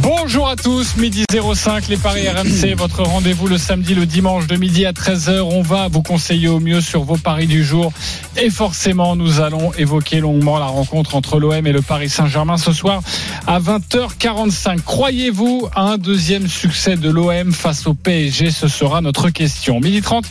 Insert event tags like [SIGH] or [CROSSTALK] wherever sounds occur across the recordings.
Bonjour à tous, midi 05, les Paris RMC, votre rendez-vous le samedi, le dimanche de midi à 13h. On va vous conseiller au mieux sur vos paris du jour. Et forcément, nous allons évoquer longuement la rencontre entre l'OM et le Paris Saint-Germain ce soir à 20h45. Croyez-vous à un deuxième succès de l'OM face au PSG Ce sera notre question. Midi 30,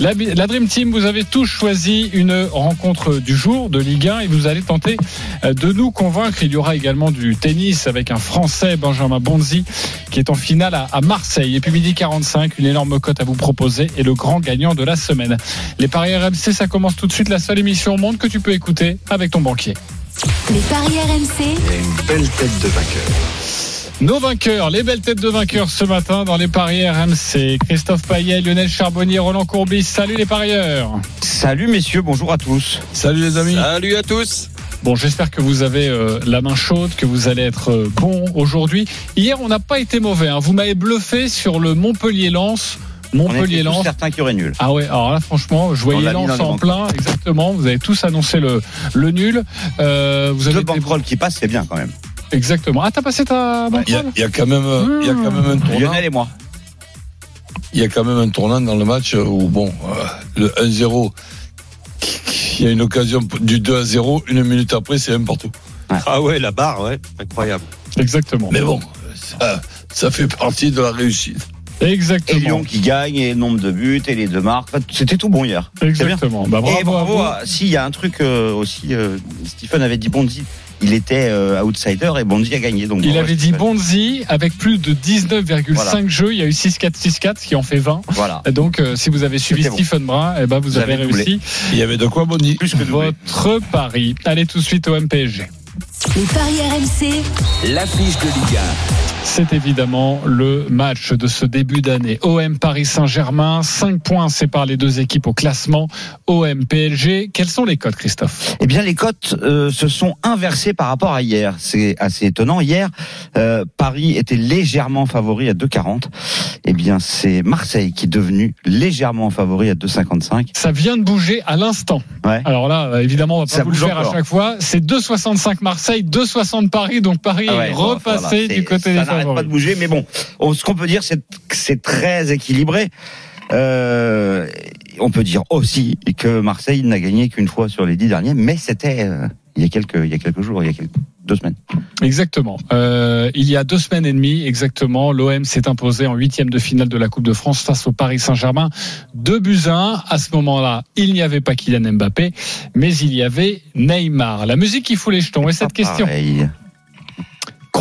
la, Dream Team, vous avez tous choisi une rencontre du jour de Ligue 1 et vous allez tenter euh, de nous convaincre. Il y aura également du tennis avec un Français, Benjamin Bonzi, qui est en finale à, à Marseille. Et puis midi 45, une énorme cote à vous proposer et le grand gagnant de la semaine. Les paris RMC, ça commence tout de suite. La seule émission au monde que tu peux écouter avec ton banquier. Les paris RMC, une belle tête de vainqueur. Nos vainqueurs, les belles têtes de vainqueurs ce matin dans les paris RMC. Christophe Payet, Lionel Charbonnier, Roland Courbis. Salut les parieurs. Salut messieurs, bonjour à tous. Salut les amis. Salut à tous. Bon, j'espère que vous avez euh, la main chaude, que vous allez être euh, bon aujourd'hui. Hier, on n'a pas été mauvais. hein. Vous m'avez bluffé sur le Montpellier-Lens. Montpellier-Lens. certains qui auraient nul. Ah ouais, alors là, franchement, je voyais Lens en plein, exactement. Vous avez tous annoncé le, le nul. Euh, vous avez été- banquerolles qui passent, c'est bien quand même. Exactement. Ah, t'as passé ta Il y, a, bankroll il y a quand même, il y a quand même un tournant. Lionel et moi. Il y a quand même un tournant dans le match où bon, euh, le 1-0, il y a une occasion du 2 à 0, une minute après, c'est n'importe où. Ah ouais, la barre, ouais, incroyable. Exactement. Mais bon, ça, ça fait partie de la réussite. Et Exactement. Lyon qui gagne, et le nombre de buts, et les deux marques. C'était tout bon hier. Exactement. Bah, bravo, et bravo. à à- Si, il y a un truc euh, aussi. euh, Stephen avait dit Bonzi. Il était euh, outsider et Bonzi a gagné. Donc. Il avait dit. Bonzi avec plus de 19,5 Voilà. jeux. Il y a eu 6-4, 6-4, ce qui en fait 20. Voilà. Donc, euh, si vous avez suivi bon. Stephen Brun, eh ben, vous, Vous avez, réussi Il y avait de quoi, Bonnie Plus que doublé. votre pari. Allez tout de suite au MPSG. les paris RMC, L'affiche de Ligue C'est évidemment le match de ce début d'année. OM Paris Saint-Germain, 5 points séparent les deux équipes au classement. OM PSG, quels sont les codes, Christophe? Eh bien, les cotes euh, se sont inversées par rapport à hier. C'est assez étonnant. Hier, euh, Paris était légèrement favori à 2,40. Eh bien, c'est Marseille qui est devenu légèrement favori à 2,55. Ça vient de bouger à l'instant. Ouais. Alors là, évidemment, on va pas Ça vous le faire à chaque fois. C'est 2,65 Marseille, 2,60 Paris. Donc Paris Ah ouais, est repassé voilà, du côté des n'arrête pas de bouger, mais bon, on- ce qu'on peut dire, c'est que c'est très équilibré. Euh, on peut dire aussi que Marseille n'a gagné qu'une fois sur les dix derniers, mais c'était euh, il y a quelques il y a quelques jours, il y a quelques, deux semaines. Exactement. Euh, il y a deux semaines et demie, exactement, l'OM s'est imposé en huitième de finale de la Coupe de France face au Paris Saint-Germain. Deux buts à un. À ce moment-là, il n'y avait pas Kylian Mbappé, mais il y avait Neymar. La musique qui fout les jetons. Et cette question pareil.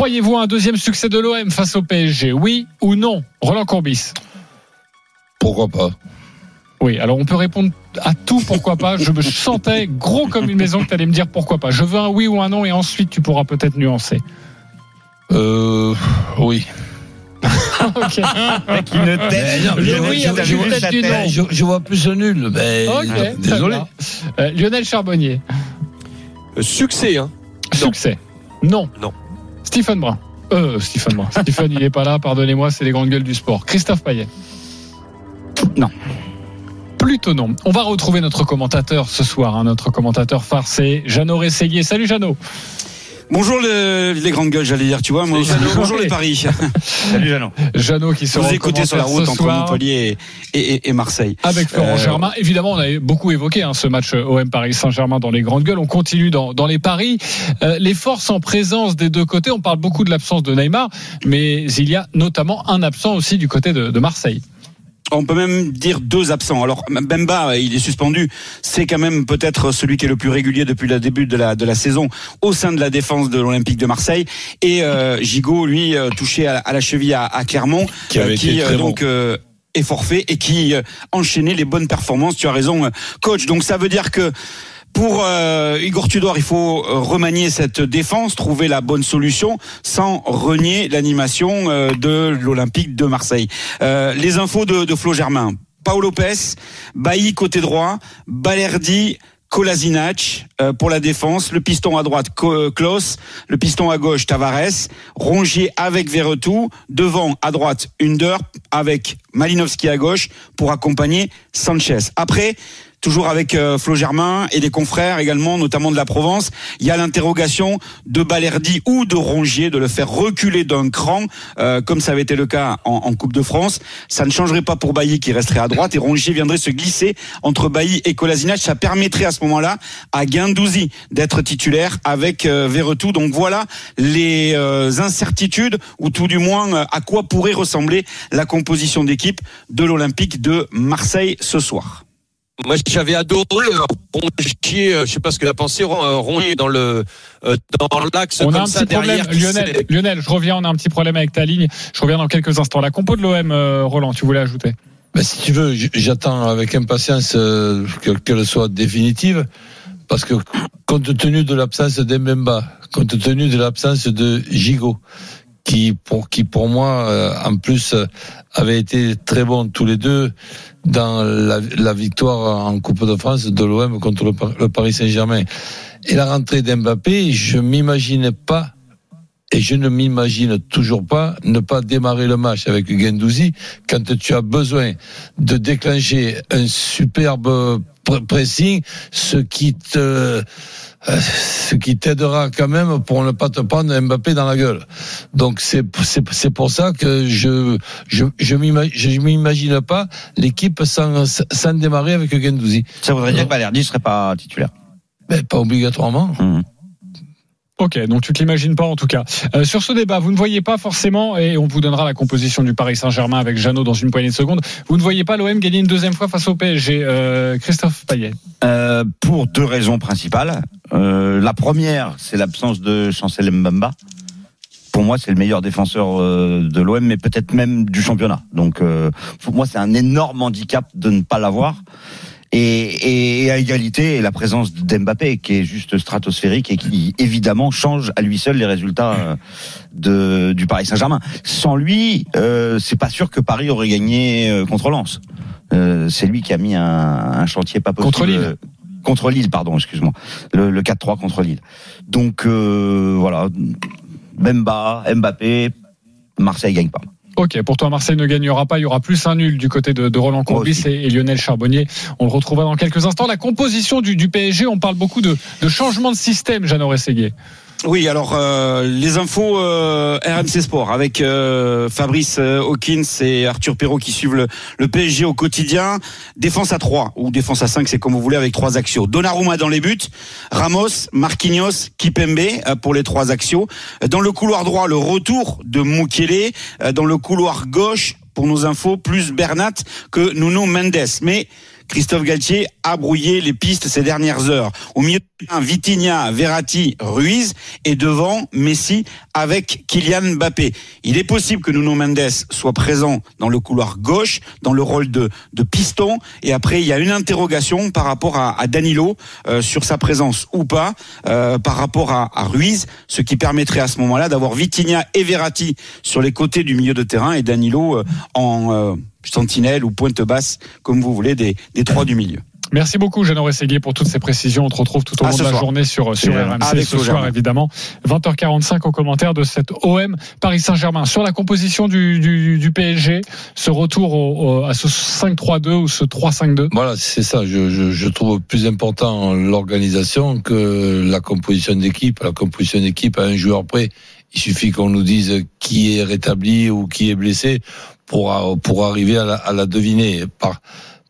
Croyez-vous à un deuxième succès de l'OM face au PSG Oui ou non Roland Courbis? Pourquoi pas? Oui, alors on peut répondre à tout pourquoi pas. Je me sentais gros comme une maison que tu allais me dire pourquoi pas. Je veux un oui ou un non et ensuite tu pourras peut-être nuancer. euh, Oui. [LAUGHS] Ok. Avec une tête. non, mais Le je- oui vois plus un nul. Mais désolé. Euh, Lionel Charbonnier, Euh, succès, hein. succès. Non. Non. Stephen Brun. Euh, Stephen Brun. Stephen, il n'est pas là, pardonnez-moi, c'est les grandes gueules du sport. Christophe Payet. Non. Plutôt non. On va retrouver notre commentateur ce soir, hein, notre commentateur phare, c'est Jeannot Rességuier. Salut Jeannot. Bonjour le- les grandes gueules, j'allais dire, tu vois. Moi aussi. Jeannot. Bonjour les paris. [LAUGHS] Salut Jeannot. Jeannot qui sera Vous écoutez sur la route entre soir. Montpellier et, et- et Marseille. Avec Florent Euh, Germain. Évidemment, on avait beaucoup évoqué hein, ce match OM Paris Saint-Germain dans les grandes gueules. On continue dans, dans les paris. Euh, les forces en présence des deux côtés. On parle beaucoup de l'absence de Neymar, mais il y a notamment un absent aussi du côté de, de Marseille. On peut même dire deux absents. Alors Bemba, il est suspendu. C'est quand même peut-être celui qui est le plus régulier depuis le début de la de la saison au sein de la défense de l'Olympique de Marseille. Et euh, Gigot, lui, euh, touché à, la- à la cheville à, à Clermont, Qui avait euh, été très donc euh, est forfait et qui euh, enchaînait les bonnes performances. Tu as raison, euh, coach. Donc ça veut dire que pour euh, Igor Tudor, il faut euh, remanier cette défense, trouver la bonne solution sans renier l'animation euh, de l'Olympique de Marseille. Euh, les infos de, de Flo Germain. Paolo Lopez, Bailly côté droit, Balerdi Kolasinac euh, pour la défense, le piston à droite Ko- Klaus, le piston à gauche Tavares, Rongier avec Verretou, devant à droite Under avec Malinowski à gauche pour accompagner Sanchez. Après toujours avec euh, Flo Germain et des confrères également, notamment de la Provence. Il y a l'interrogation de Balerdi ou de Rongier de le faire reculer d'un cran, euh, comme ça avait été le cas en, Coupe de France. Ça ne changerait pas pour Bailly qui resterait à droite et Rongier viendrait se glisser entre Bailly et Kolasinac. Ça permettrait à ce moment-là à Guendouzi d'être titulaire avec euh, Verretou. Donc voilà les euh, incertitudes ou tout du moins euh, à quoi pourrait ressembler la composition d'équipe de l'Olympique de Marseille ce soir. Moi, j'avais adoré euh, Rongier, euh, je sais pas ce qu'il a pensé, Ron- euh, Rongier dans le dans l'axe On comme a un ça petit problème, derrière. Lionel. Lionel, je reviens, on a un petit problème avec ta ligne. Je reviens dans quelques instants. La compo de l'OM, Roland, tu voulais ajouter? Ben, si tu veux, j'attends avec impatience que- qu'elle soit définitive, parce que compte tenu de l'absence d'Embemba, compte tenu de l'absence de Gigot, qui pour qui pour moi euh, en plus euh, avaient été très bons tous les deux dans la, victoire en Coupe de France de l'OM contre le Paris Saint-Germain. Et la rentrée d'Mbappé, je m'imaginais pas et je ne m'imagine toujours pas ne pas démarrer le match avec Gendouzi quand tu as besoin de déclencher un superbe pr- pressing, ce qui te euh, ce qui t'aidera quand même pour ne pas te prendre Mbappé dans la gueule. Donc c'est c'est c'est pour ça que je je je m'imagine je m'imagine pas l'équipe sans sans démarrer avec Gendouzi. Ça voudrait dire que Balerdi serait pas titulaire. Mais pas obligatoirement. Mhm. Ok, donc tu te l'imagines pas en tout cas. Euh, sur ce débat, vous ne voyez pas forcément, et on vous donnera la composition du Paris Saint-Germain avec Jeannot dans une poignée de secondes, vous ne voyez pas l'OM gagner une deuxième fois face au PSG. Euh, Christophe Payet. Euh, pour deux raisons principales. La première, c'est l'absence de Chancel Mbamba. Pour moi, c'est le meilleur défenseur de l'OM, mais peut-être même du championnat. Donc, pour moi, c'est un énorme handicap de ne pas l'avoir. Et, et à égalité, la présence d'Mbappé, qui est juste stratosphérique et qui évidemment change à lui seul les résultats euh, de, du Paris Saint-Germain. Sans lui, euh, c'est pas sûr que Paris aurait gagné euh, contre Lens. Euh, c'est lui qui a mis un, un chantier pas possible. Contre Lille. euh, Contre Lille, pardon, excuse-moi. Le, le 4-3 contre Lille. Donc euh, voilà, Bemba, Mbappé, Marseille gagne pas. Ok, pour toi, Marseille ne gagnera pas. Il y aura plus un nul du côté de, de Roland Courbis et, et Lionel Charbonnier. On le retrouvera dans quelques instants. La composition du, du PSG, on parle beaucoup de, de changement de système, Jeannot Rességuier. Oui, alors euh, les infos euh, RMC Sport avec euh, Fabrice Hawkins et Arthur Perrault qui suivent le, le PSG au quotidien. Défense à 3 ou défense à 5, c'est comme vous voulez avec trois axios. Donnarumma dans les buts, Ramos, Marquinhos, Kipembe pour les trois axios. Dans le couloir droit, le retour de Mukele. Dans le couloir gauche, pour nos infos, plus Bernat que Nuno Mendes. Mais Christophe Galtier a brouillé les pistes ces dernières heures. Au milieu de Vitinha, Verratti, Ruiz et devant Messi avec Kylian Mbappé. Il est possible que Nuno Mendes soit présent dans le couloir gauche, dans le rôle de, piston. Et après, il y a une interrogation par rapport à, Danilo euh, sur sa présence ou pas, euh, par rapport à, Ruiz, ce qui permettrait à ce moment-là d'avoir Vitinha et Verratti sur les côtés du milieu de terrain et Danilo euh, en sentinelle ou pointe basse, comme vous voulez, des, des trois du milieu. Merci beaucoup, Jeannot Rességuier, pour toutes ces précisions. On te retrouve tout au long de la soir. journée sur, sur RMC avec ce soir, évidemment. 20h45 au commentaire de cette OM Paris Saint-Germain. Sur la composition du, du, du PSG, ce retour au- au- à ce 5-3-2 ou ce 3-5-2. Voilà, c'est ça. Je, je, je trouve plus important l'organisation que la composition d'équipe. La composition d'équipe à un joueur près. Il suffit qu'on nous dise qui est rétabli ou qui est blessé pour, pour arriver à la, à la deviner. Par,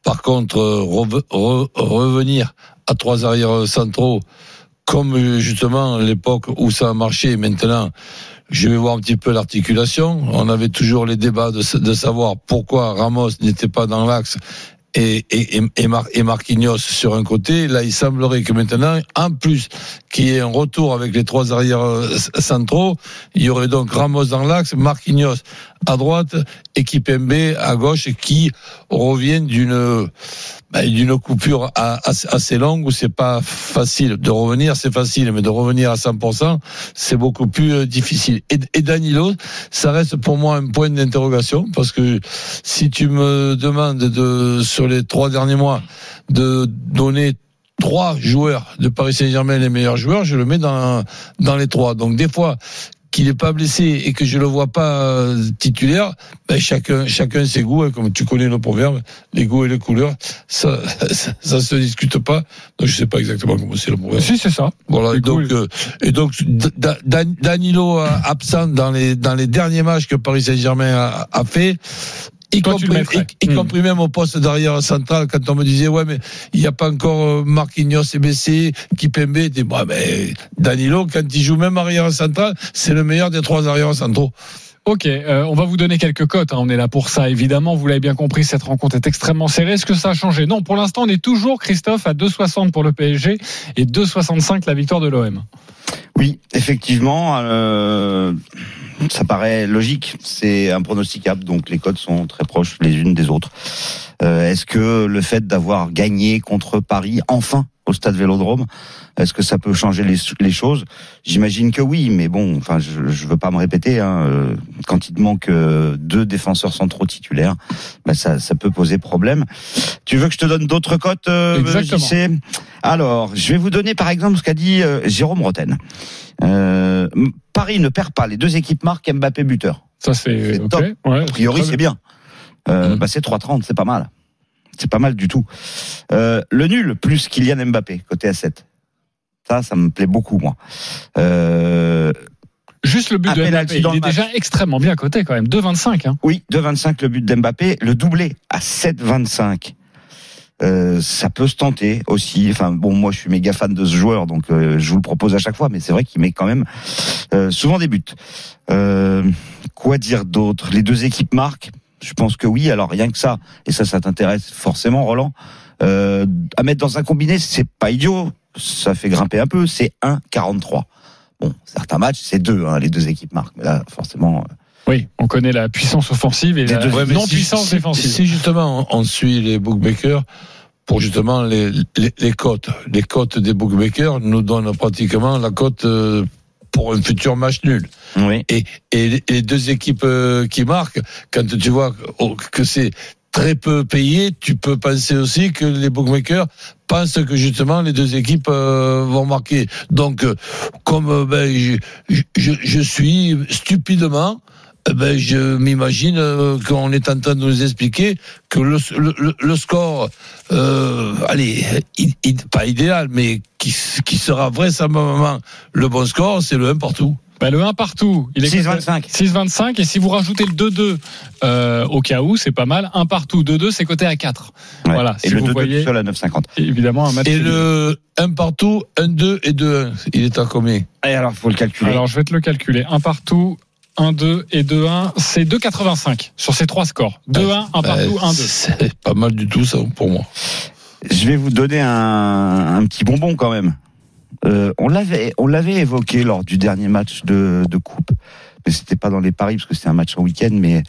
par contre, reve- re- revenir à trois arrières centraux, comme justement l'époque où ça a marché, maintenant, je vais voir un petit peu l'articulation. On avait toujours les débats de, de savoir pourquoi Ramos n'était pas dans l'axe et, et, et, et, Mar- et Marquinhos sur un côté. Là, il semblerait que maintenant, en plus qu'il y ait un retour avec les trois arrières euh, centraux, il y aurait donc Ramos dans l'axe, Marquinhos à droite, et Kipembe à gauche, qui revient d'une ben, d'une coupure assez longue où c'est pas facile de revenir, c'est facile, mais de revenir à 100%, c'est beaucoup plus euh, difficile. Et Danilo, ça reste pour moi un point d'interrogation parce que si tu me demandes de sur les trois derniers mois de donner trois joueurs de Paris Saint-Germain les meilleurs joueurs, je le mets dans dans les trois. Donc des fois qu'il n'est pas blessé et que je le vois pas euh, titulaire, ben chacun chacun ses goûts, hein, comme tu connais le proverbe, les goûts et les couleurs, ça ça, [LAUGHS] ça se discute pas. Donc je sais pas exactement comment c'est le proverbe. Si, c'est ça. Voilà, Les donc euh, et donc Da- Da- Danilo euh, absent dans les dans les derniers matchs que Paris Saint-Germain a, a fait. Y compris, y- y Hmm. compris même au poste d'arrière central, quand on me disait, ouais, mais il n'y a pas encore euh, Marquinhos et BC, Kipembe, dis, bah, mais Danilo, quand il joue même arrière central, c'est le meilleur des trois arrières centraux. Ok, euh, on va vous donner quelques cotes. hein, on est là pour ça, évidemment. Vous l'avez bien compris, cette rencontre est extrêmement serrée. Est-ce que ça a changé? Non, pour l'instant, on est toujours, Christophe, à 2,60 pour le PSG et 2,65 la victoire de l'OM. Oui, effectivement, euh, ça paraît logique. C'est impronosticable, donc les codes sont très proches les unes des autres. Euh, est-ce que le fait d'avoir gagné contre Paris enfin au stade Vélodrome, est-ce que ça peut changer les, les choses? J'imagine que oui, mais bon, enfin, je, je veux pas me répéter. Hein, euh, quand il te manque euh, deux défenseurs centraux titulaires, bah ça, ça peut poser problème. Tu veux que je te donne d'autres cotes euh, Exactement. Alors, je vais vous donner par exemple ce qu'a dit Jérôme Roten. Paris ne perd pas. Les deux équipes marquent Mbappé buteur. Ça, c'est C'est ok. top. Ouais, A priori, c'est bien. Mhm. bah, c'est 3,30, c'est pas mal. C'est pas mal du tout. Euh, le nul plus Kylian Mbappé, côté à 7. Ça, ça me plaît beaucoup, moi. Euh, Juste le but de Mbappé, il est déjà extrêmement bien coté quand même. 2,25. Hein. oui, 2,25 le but d'Mbappé. Le doublé à 7,25. Euh, ça peut se tenter aussi. Enfin bon, moi je suis méga fan de ce joueur, donc euh, je vous le propose à chaque fois. Mais c'est vrai qu'il met quand même euh, souvent des buts. Quoi dire d'autre? Les deux équipes marquent. Je pense que oui. Alors rien que ça, et ça, ça t'intéresse forcément, Roland. Euh, à mettre dans un combiné, c'est pas idiot. Ça fait grimper un peu. C'est 1,43. Bon, certains matchs, c'est deux. Hein, les deux équipes marquent. Mais là, forcément. euh, Oui, on connaît la puissance offensive et Les la Ouais, non-puissance si, défensive. Si justement on, suit les bookmakers pour justement les, les, les cotes, les cotes des bookmakers nous donnent pratiquement la cote euh, pour un futur match nul. Oui. Et, et les- deux équipes euh, qui marquent, quand tu vois que c'est très peu payé, tu peux penser aussi que les bookmakers pensent que justement les deux équipes euh, vont marquer. Donc, euh, comme ben, je, je, je suis stupidement, eh ben, je m'imagine euh, qu'on est en train de nous expliquer que le, le, le- score, euh, allez, i- i- pas idéal, mais qui, qui sera vraisemblablement le bon score, c'est le 1 partout. Bah, le 1 partout, il est 6,25. 6,25 et si vous rajoutez le 2-2 euh, au cas où, c'est pas mal. 1 partout, 2-2, c'est coté à 4. Ouais. Voilà, Et si le vous 2 voyez- seul à 9,50. Évidemment, un match. Et le 1 partout, 1 2 et 2 1, il est à combien? Et alors, faut le calculer. Alors, je vais te le calculer. 1 partout, 1-2 et 2-1, c'est 2,85 sur ces trois scores. 2-1, 1 partout, Euh, 1-2. C'est pas mal du tout ça pour moi. Je vais vous donner un, un petit bonbon quand même. Euh, on l'avait, on l'avait évoqué lors du dernier match de, de coupe, mais c'était pas dans les paris parce que c'était un match en week-end, mais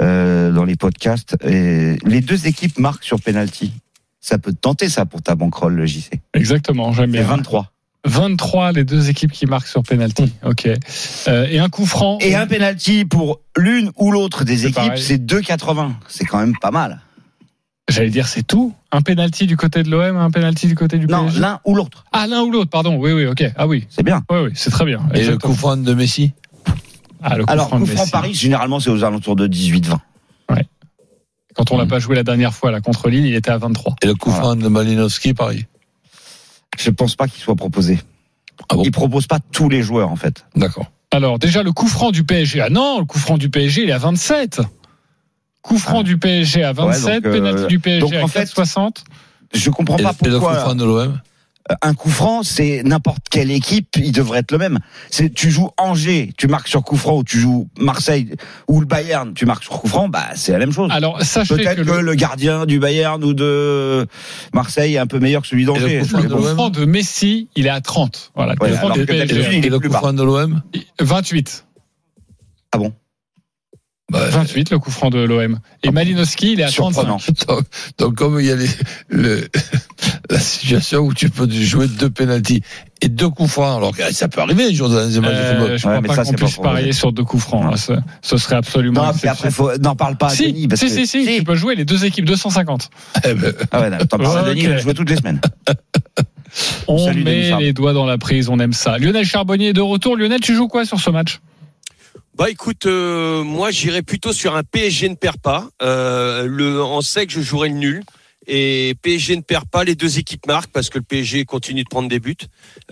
euh, dans les podcasts. Et les deux équipes marquent sur penalty. Ça peut te tenter ça pour ta bankroll, le JC. Exactement, bien. 23. 23, les deux équipes qui marquent sur penalty. Ok. Euh, et un coup franc. Et un penalty pour l'une ou l'autre des équipes, c'est 2,80. C'est quand même pas mal. J'allais dire, c'est tout. Un penalty du côté de l'OM, un penalty du côté du Non, PSG. l'un ou l'autre. Ah, l'un ou l'autre, pardon. Oui, oui, ok. Ah oui. C'est bien. Oui, oui, c'est très bien. Et le coup franc de Messi Ah, le coup Alors, franc de coup franc Messi. Paris, généralement, c'est aux alentours de 18-20. Quand on l'a Mm. pas joué la dernière fois là contre Lille, il était à 23. et le coup Voilà. franc de Malinowski, pareil. Je pense pas qu'il soit proposé. Ah bon Il propose pas tous les joueurs, en fait. D'accord. Alors déjà le coup franc du PSG. Ah non, le coup franc du PSG, il est à 27. Coup franc Ah. du PSG à 27, donc, euh, du PSG donc, à en fait, 4,60. Je comprends Et, pas et le coup pourquoi franc de l'OM un coup franc, c'est n'importe quelle équipe, il devrait être le même. C'est tu joues Angers, tu marques sur coup franc, ou tu joues Marseille ou le Bayern, tu marques sur coup franc, bah c'est la même chose. Alors sachez Peut-être que que, le, le gardien du Bayern ou de Marseille est un peu meilleur que celui d'Angers. Le coup franc de coup bon. l'OM franc de Messi, il est à 30. Voilà, le Ouais, le coup franc de l'OM 28. Ah bon bah, 28 le coup franc de l'OM. Et Ah. Malinowski, il est à Surprenant. 35. donc, donc, comme il y a les, le, [LAUGHS] la situation où tu peux jouer deux pénalties et deux coups francs, alors que ça peut arriver un jour dans un match de Euh, football. je crois Ouais, mais pas ça, qu'on puisse parier sur deux coups francs. Ouais. hein. Ce, ce serait absolument Non, puis après, faut, n'en parle pas à Si, Denis. Parce si, que, si, si, tu peux jouer les deux équipes 250. Eh ben, Ah ouais, non, t'en parles à [LAUGHS] Ok. Denis, il va jouer toutes les semaines. On Salut, met les doigts dans la prise, on aime ça. Lionel Charbonnier est de retour. Lionel, tu joues quoi sur ce match? Bah écoute, euh, moi j'irais plutôt sur un PSG ne perd pas. Euh, le, on sait que je jouerai le nul. Et PSG ne perd pas, les deux équipes marquent parce que le PSG continue de prendre des buts.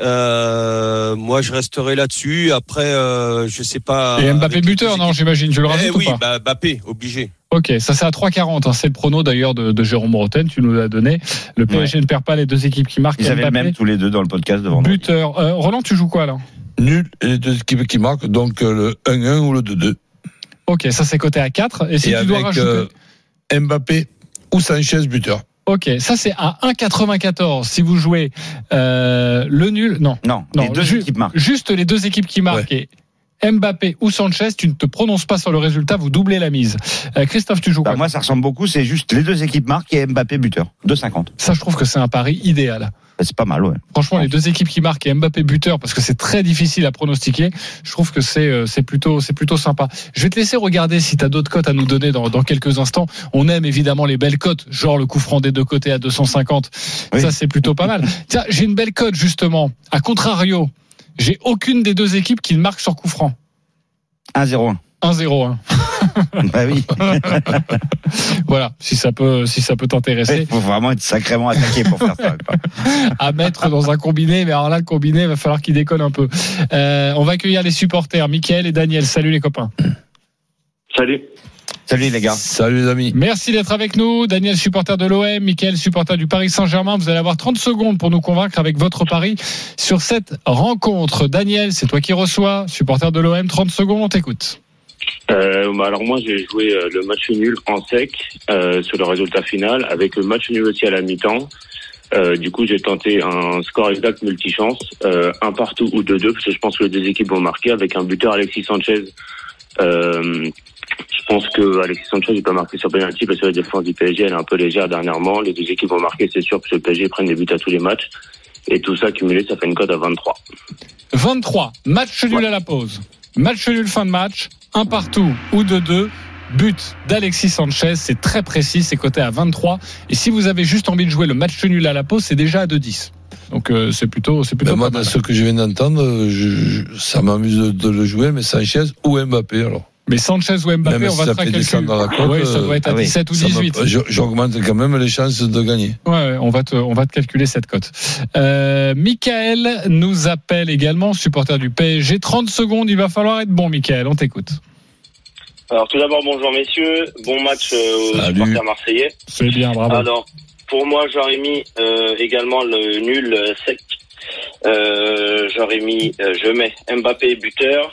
Euh, moi je resterai là-dessus. Après, euh, je sais pas. Et Mbappé buteur, non, j'imagine. Tu le Eh ou oui, pas bah, Mbappé, obligé. Ok, ça c'est à 3,40. hein. C'est le prono d'ailleurs de, de Jérôme Roten. Tu nous l'as donné. Le PSG ne perd pas les deux équipes qui marquent. Ils avaient même tous les deux dans le podcast de vendredi. buteur. Euh, Roland, tu joues quoi là? Nul et les deux équipes qui marquent, donc euh, le 1-1 ou le 2-2. Ok, ça c'est coté à 4. Et si et tu dois rajouter. euh, Mbappé ou Sanchez buteur. Ok, ça c'est à 1,94. Si vous jouez euh, le nul, non. Non, Non, les deux ju- équipes marquent. Juste les deux équipes qui marquent. Et Mbappé ou Sanchez, tu ne te prononces pas sur le résultat, vous doublez la mise. Euh, Christophe, tu joues Bah, quoi moi, ça ressemble beaucoup. C'est juste les deux équipes marquent et Mbappé buteur. 2,50. Ça, je trouve que c'est un pari idéal. C'est pas mal, ouais. Franchement, les deux équipes qui marquent et Mbappé buteur, parce que c'est très difficile à pronostiquer, je trouve que c'est euh, c'est plutôt c'est plutôt sympa. Je vais te laisser regarder si tu as d'autres cotes à nous donner dans, dans quelques instants. On aime évidemment les belles cotes, genre le coup franc des deux côtés à 250. Oui. Ça, c'est plutôt pas mal. [LAUGHS] Tiens, j'ai une belle cote justement. À contrario, j'ai aucune des deux équipes qui ne marque sur coup franc. 1-0-1. 1-0. [LAUGHS] bah oui. [LAUGHS] Voilà, si ça peut si ça peut Il t'intéresser. faut vraiment être sacrément attaqué pour faire ça. [LAUGHS] à mettre dans un combiné. Mais alors là, le combiné, il va falloir qu'il déconne un peu. Euh, on va accueillir les supporters, Mickaël et Daniel. Salut les copains. Salut. Salut les gars. Salut les amis. Merci d'être avec nous. Daniel, supporter de l'OM. Mickaël, supporter du Paris Saint-Germain. Vous allez avoir 30 secondes pour nous convaincre avec votre pari sur cette rencontre. Daniel, c'est toi qui reçois. Supporter de l'OM, 30 secondes, on t'écoute. Euh, bah alors moi j'ai joué euh, le match nul en sec euh, sur le résultat final avec le match nul aussi à la mi-temps. Euh, du coup j'ai tenté un score exact multichance, un partout ou deux deux parce que je pense que les deux équipes vont marquer avec un buteur Alexis Sanchez. Je pense que Alexis Sanchez il peut marquer sur penalty parce que la défense du PSG elle est un peu légère dernièrement. Les deux équipes vont marquer c'est sûr parce que le PSG prenne des buts à tous les matchs. Et tout ça cumulé ça fait une cote à 23. 23. Match nul à la pause. Match nul fin de match. Un partout ou 2-2. But d'Alexis Sanchez, c'est très précis, c'est coté à 23. Et si vous avez juste envie de jouer le match nul à la pause, c'est déjà à 2-10. Donc euh, c'est plutôt, c'est plutôt Ben, moi, dans ce que je viens d'entendre, je- je- ça m'amuse de, de le jouer, mais Sanchez ou Mbappé alors. Mais Sanchez ou Mbappé, Même on va ça te faire calcul. dans la cote, Oui, ça doit être à ah oui, 17 ou Ça me- 18. je- J'augmente quand même les chances de gagner. Ouais, ouais, on va te, on va te calculer cette cote. Euh, Michael nous appelle également, supporter du PSG. 30 secondes, il va falloir être bon, Michael. On t'écoute. Alors tout d'abord bonjour messieurs, bon match euh, aux supporters marseillais. C'est bien, bravo. Alors, pour moi, j'aurais mis euh, également le nul euh, sec. Euh, j'aurais mis, euh, je mets Mbappé buteur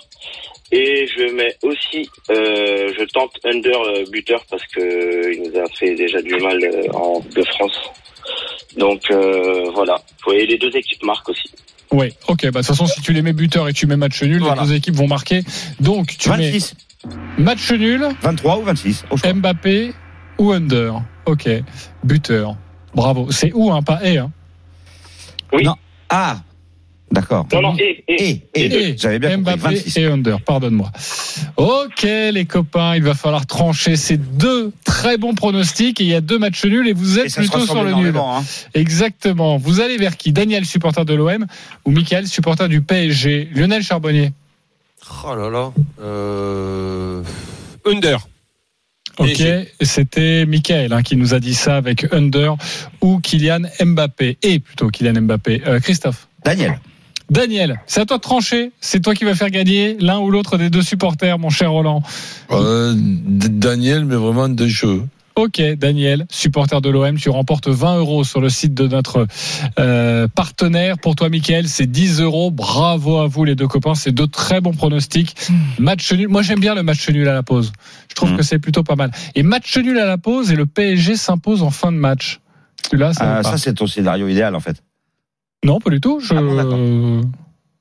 et je mets aussi, euh, je tente under euh, buteur parce que euh, il nous a fait déjà du mal euh, en Coupe de France. Donc euh, voilà. Vous voyez, les deux équipes marquent aussi. Oui, ok. Bah, de toute façon, si tu les mets buteur et tu mets match nul, Voilà. les deux équipes vont marquer. Donc, tu 26. mets match nul, 23 ou 26. Au choix. Mbappé ou under. Ok. Buteur. Bravo. C'est où, hein, pas et, hein? Oui. Non. Ah, d'accord. Non, non, et, et, Et, et, Et j'avais bien compris. Mbappé 26. et under, pardonne-moi. Ok les copains, il va falloir trancher ces deux très bons pronostics et il y a deux matchs nuls et vous êtes plutôt sur le nul. hein. Exactement. Vous allez vers qui? Daniel, supporter de l'OM ou Michael, supporter du PSG Lionel Charbonnier. Oh là là. Euh... Under. Ok, c'était Michael hein, qui nous a dit ça avec Under ou Kylian Mbappé. Et plutôt Kylian Mbappé. Euh, Christophe. Daniel. Daniel, c'est à toi de trancher. C'est toi qui vas faire gagner l'un ou l'autre des deux supporters, mon cher Roland. Euh, Daniel, mais vraiment de cheveux. Ok, Daniel, supporter de l'OM, tu remportes 20 euros sur le site de notre euh, partenaire. Pour toi, Mickaël, c'est 10 euros. Bravo à vous, les deux copains. C'est deux très bons pronostics. Match nul. Moi, j'aime bien le match nul à la pause. Je trouve Mm. que c'est plutôt pas mal. Et match nul à la pause et le PSG s'impose en fin de match. Celui-là, ça, Ah, ça, c'est ton scénario idéal, en fait. Non, pas du tout. Je... Ah bon.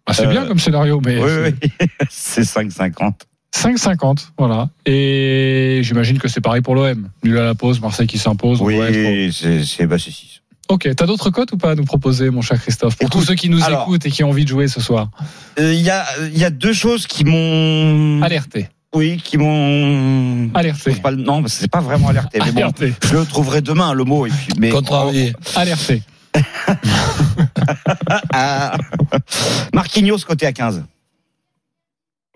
Ah, c'est Euh, bien comme scénario, mais Oui, oui, oui. [LAUGHS] c'est 5,50. 5,50. Voilà. Et j'imagine que c'est pareil pour l'OM. Nul à la pause, Marseille qui s'impose. Oui, c'est c'est- bah, c'est 6. Ok, t'as d'autres cotes ou pas à nous proposer, mon cher Christophe Pour Écoute, tous ceux qui nous alors- écoutent et qui ont envie de jouer ce soir? Il y, a, il y a deux choses qui m'ont. Alerté. Oui, qui m'ont. Alerté. Pas le- Non, c'est pas vraiment alerté. Mais bon, [LAUGHS] Alerté. je le trouverai demain, le mot. Et puis, mais Contrarié. Alerté. [LAUGHS] Ah. Marquinhos côté à 15.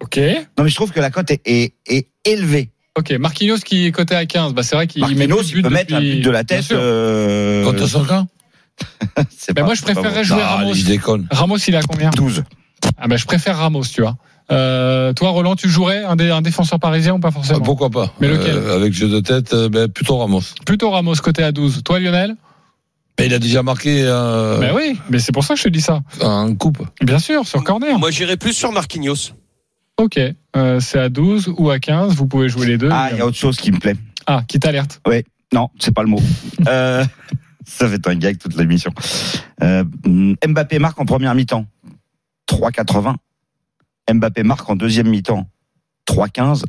Ok. Non mais je trouve que la cote est, est, est élevée. Ok, Marquinhos qui est coté à 15, bah c'est vrai qu'il met Marquinhos, plus de il buts peut mettre un depuis- but de la tête. euh, [LAUGHS] Mais pas- moi, je préférerais jouer Ah, Ramos. Ramos, il a combien 12. Ah bah je préfère Ramos, tu vois. Euh, toi, Roland, tu jouerais un, dé- un défenseur parisien ou pas Ah, forcément pourquoi pas Mais lequel Euh, Avec jeu de tête, euh, ben, plutôt Ramos. Plutôt Ramos côté à 12. Toi, Lionel Mais il a déjà marqué euh, Ben oui, mais c'est pour ça que je te dis ça. en coupe. Bien sûr, sur corner. Moi, j'irais plus sur Marquinhos. Ok, euh, c'est à 12 ou à 15, vous pouvez jouer les deux. Ah, il y a autre chose qui me plaît. Ah, qui t'alerte Non, c'est pas le mot. [LAUGHS] Euh, [LAUGHS] ça fait un gag toute l'émission. Euh, Mbappé marque en première mi-temps. 3,80. Mbappé marque en deuxième mi-temps. 3,15.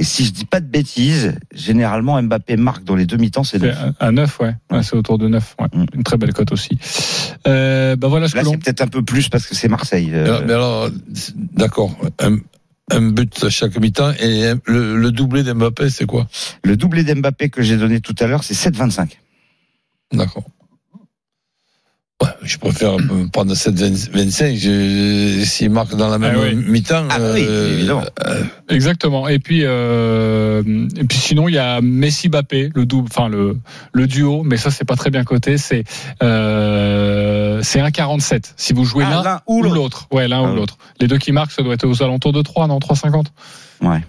Et si je dis pas de bêtises, généralement Mbappé marque dans les deux mi-temps, c'est C'est neuf. à, à 9, ouais. Ouais, c'est autour de 9. Ouais. Mm. Une très belle cote aussi. Euh, bah voilà ce Là, que l'on. c'est peut-être un peu plus parce que c'est Marseille. euh, Mais alors, d'accord. Un, un but à chaque mi-temps et un- le, le doublé d'Mbappé, c'est quoi? Le doublé d'Mbappé que j'ai donné tout à l'heure, c'est 7,25. D'accord. Ouais, je préfère [CLEARS THROAT] prendre 7-25. je- S'il marque dans la même Ah oui. mi-temps. Ah oui, évidemment. euh, Exactement. Et puis, euh, et puis sinon, il y a Messi Bappé, le double, enfin le le duo, mais ça c'est pas très bien coté. C'est euh, c'est 1,47. Si vous jouez Ah, l'un ou l'autre. ouais, l'un Ah ou l'autre. Les deux qui marquent, ça doit être aux alentours de 3, non 3,50. Ouais.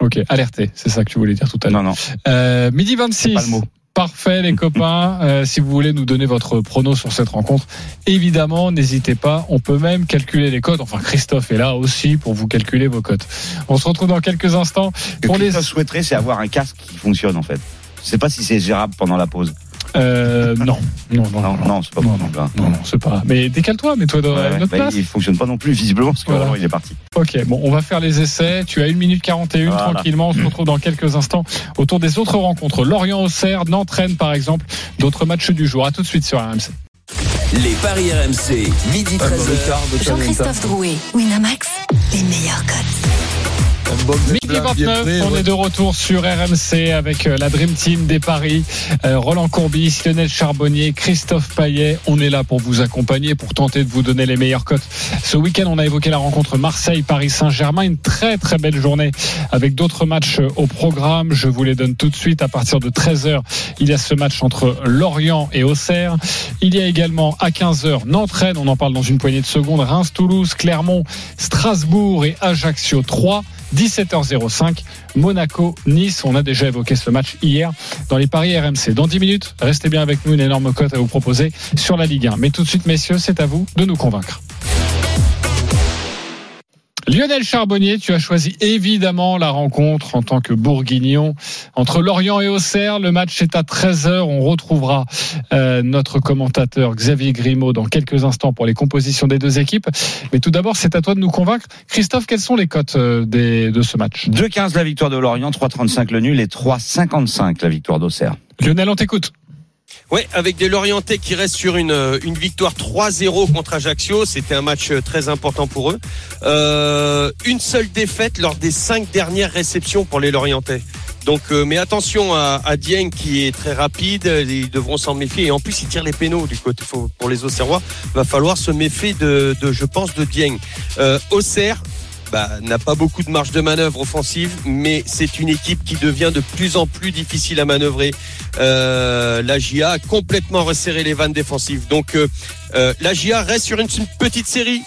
Ok, alerté, c'est ça que tu voulais dire tout à l'heure. Non, non, Euh, midi 26. pas le mot. Parfait les copains. Euh, si vous voulez nous donner votre prono sur cette rencontre, évidemment, n'hésitez pas. On peut même calculer les cotes. Enfin, Christophe est là aussi pour vous calculer vos cotes. On se retrouve dans quelques instants Ce que pour les. Christophe souhaiterait, c'est avoir un casque qui fonctionne en fait. Je sais pas si c'est gérable pendant la pause. Euh, non, non, non, Non, non, c'est pas non, possible. hein. non, non, c'est pas. Mais décale-toi, mets-toi dans Ouais, notre bah, place. il fonctionne pas non plus visiblement parce que Voilà. Il est parti. Ok, bon, on va faire les essais. Tu as 1 minute 41 Voilà. tranquillement. On se retrouve dans quelques instants autour des autres rencontres. Lorient-Auxerre, Nantes-Rennes par exemple. D'autres matchs du jour. À tout de suite sur RMC. Les paris RMC, midi 13h. Jean-Christophe Drouet, Winamax, les meilleurs Midi 29, on est de retour sur RMC avec euh, la Dream Team des Paris, Euh, Roland Courbis, Lionel Charbonnier, Christophe Paillet. On est là pour vous accompagner, pour tenter de vous donner les meilleures cotes. Ce week-end, on a évoqué la rencontre Marseille-Paris-Saint-Germain, une très très belle journée avec d'autres matchs euh, au programme. Je vous les donne tout de suite à partir de 13h. Il y a ce match entre Lorient et Auxerre. Il y a également à 15h Nantes-Rennes, on en parle dans une poignée de secondes, Reims-Toulouse, Clermont, Strasbourg et Ajaccio 3. 17h05, Monaco-Nice. On a déjà évoqué ce match hier dans les paris RMC. Dans 10 minutes, restez bien avec nous, une énorme cote à vous proposer sur la Ligue 1. Mais tout de suite, messieurs, c'est à vous de nous convaincre. Lionel Charbonnier, tu as choisi évidemment la rencontre en tant que bourguignon entre Lorient et Auxerre. Le match est à 13h. On retrouvera euh, notre commentateur Xavier Grimaud dans quelques instants pour les compositions des deux équipes. Mais tout d'abord, c'est à toi de nous convaincre. Christophe, quelles sont les cotes euh, des, de ce match? 2,15 la victoire de Lorient, 3,35 le nul et 3,55 la victoire d'Auxerre. Lionel, on t'écoute. Ouais, avec des Lorientais qui restent sur une, euh, une victoire 3-0 contre Ajaccio. C'était un match euh, très important pour eux. Euh, une seule défaite lors des cinq dernières réceptions pour les Lorientais. Donc, euh, mais attention à, à Dieng qui est très rapide. Ils devront s'en méfier. Et en plus, il tire les pénaux du côté pour les Auxerrois. Va falloir se méfier de, de je pense, de Dieng. Euh, Auxerre. Bah, n'a pas beaucoup de marge de manœuvre offensive, mais c'est une équipe qui devient de plus en plus difficile à manœuvrer. Euh, la GIA a complètement resserré les vannes défensives. Donc euh, euh, la GIA reste sur une, une petite série.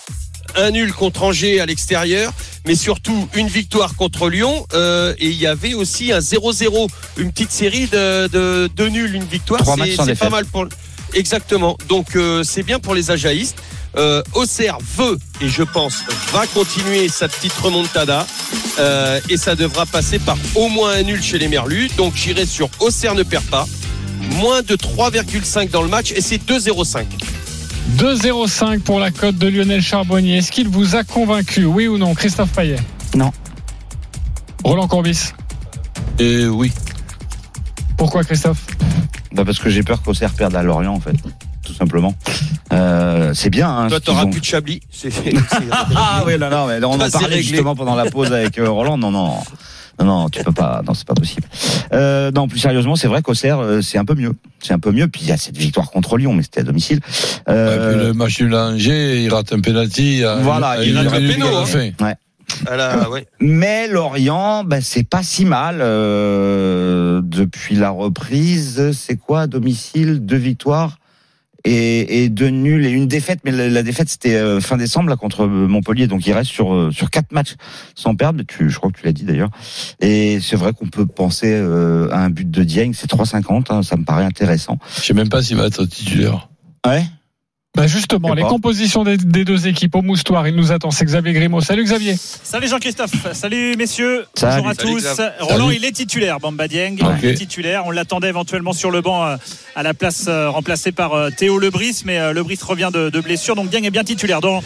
Un nul contre Angers à l'extérieur, mais surtout une victoire contre Lyon. euh, et il y avait aussi un 0-0, une petite série de, de, de nuls, une victoire. C'est- pas mal pour. Exactement. Donc euh, c'est bien pour les Ajaïstes. Euh, Auxerre veut et je pense va continuer sa petite remontada euh, et ça devra passer par au moins un nul chez les Merlus. Donc j'irai sur Auxerre ne perd pas. Moins de 3,5 dans le match et c'est 2,05. 2,05 pour la cote de Lionel Charbonnier. Est-ce qu'il vous a convaincu, oui ou non, Christophe Payet? Non. Roland Courbis? Et oui. Pourquoi Christophe? Bah parce que j'ai peur qu'Auxerre perde à Lorient en fait, tout simplement. Euh, c'est bien. Hein, Toi t'auras ont- plus de Chablis. [LAUGHS] C'est- c'est- [LAUGHS] Ah oui, non, non, mais on en parlait justement pendant la pause avec euh, Roland. Non, non. Non, non, tu peux pas. Non, c'est pas possible. Euh, non, plus sérieusement, c'est vrai qu'Auxerre, euh, c'est un peu mieux. C'est un peu mieux. Puis il y a cette victoire contre Lyon, mais c'était à domicile. Ouais, Euh, puis le match nul à Angers, il rate un penalty. Voilà, à il une rate un la hein. fin. À la- ouais. Mais Lorient, ben, c'est pas si mal euh, depuis la reprise. C'est quoi à domicile Deux victoires? Et, et deux nuls et une défaite. Mais la, la défaite c'était euh, fin décembre là contre Montpellier, donc il reste sur euh, sur quatre matchs sans perdre. Tu, je crois que tu l'as dit d'ailleurs. Et c'est vrai qu'on peut penser euh, à un but de Dieng, c'est 3,50. Hein, ça me paraît intéressant. Je sais même pas s'il va être titulaire. Ouais. Bah justement, les pas. compositions des, des deux équipes au moustoir, il nous attend. C'est Xavier Grimaud. Salut Xavier. Salut Jean-Christophe, salut messieurs, Salut. bonjour à Salut, tous. Roland, Salut. il est titulaire, Bamba Dieng, il est titulaire. On l'attendait éventuellement sur le banc euh, à la place euh, remplacé par euh, Théo Lebris, mais euh, Lebris revient de, de blessure, donc Dieng est bien titulaire. Dans,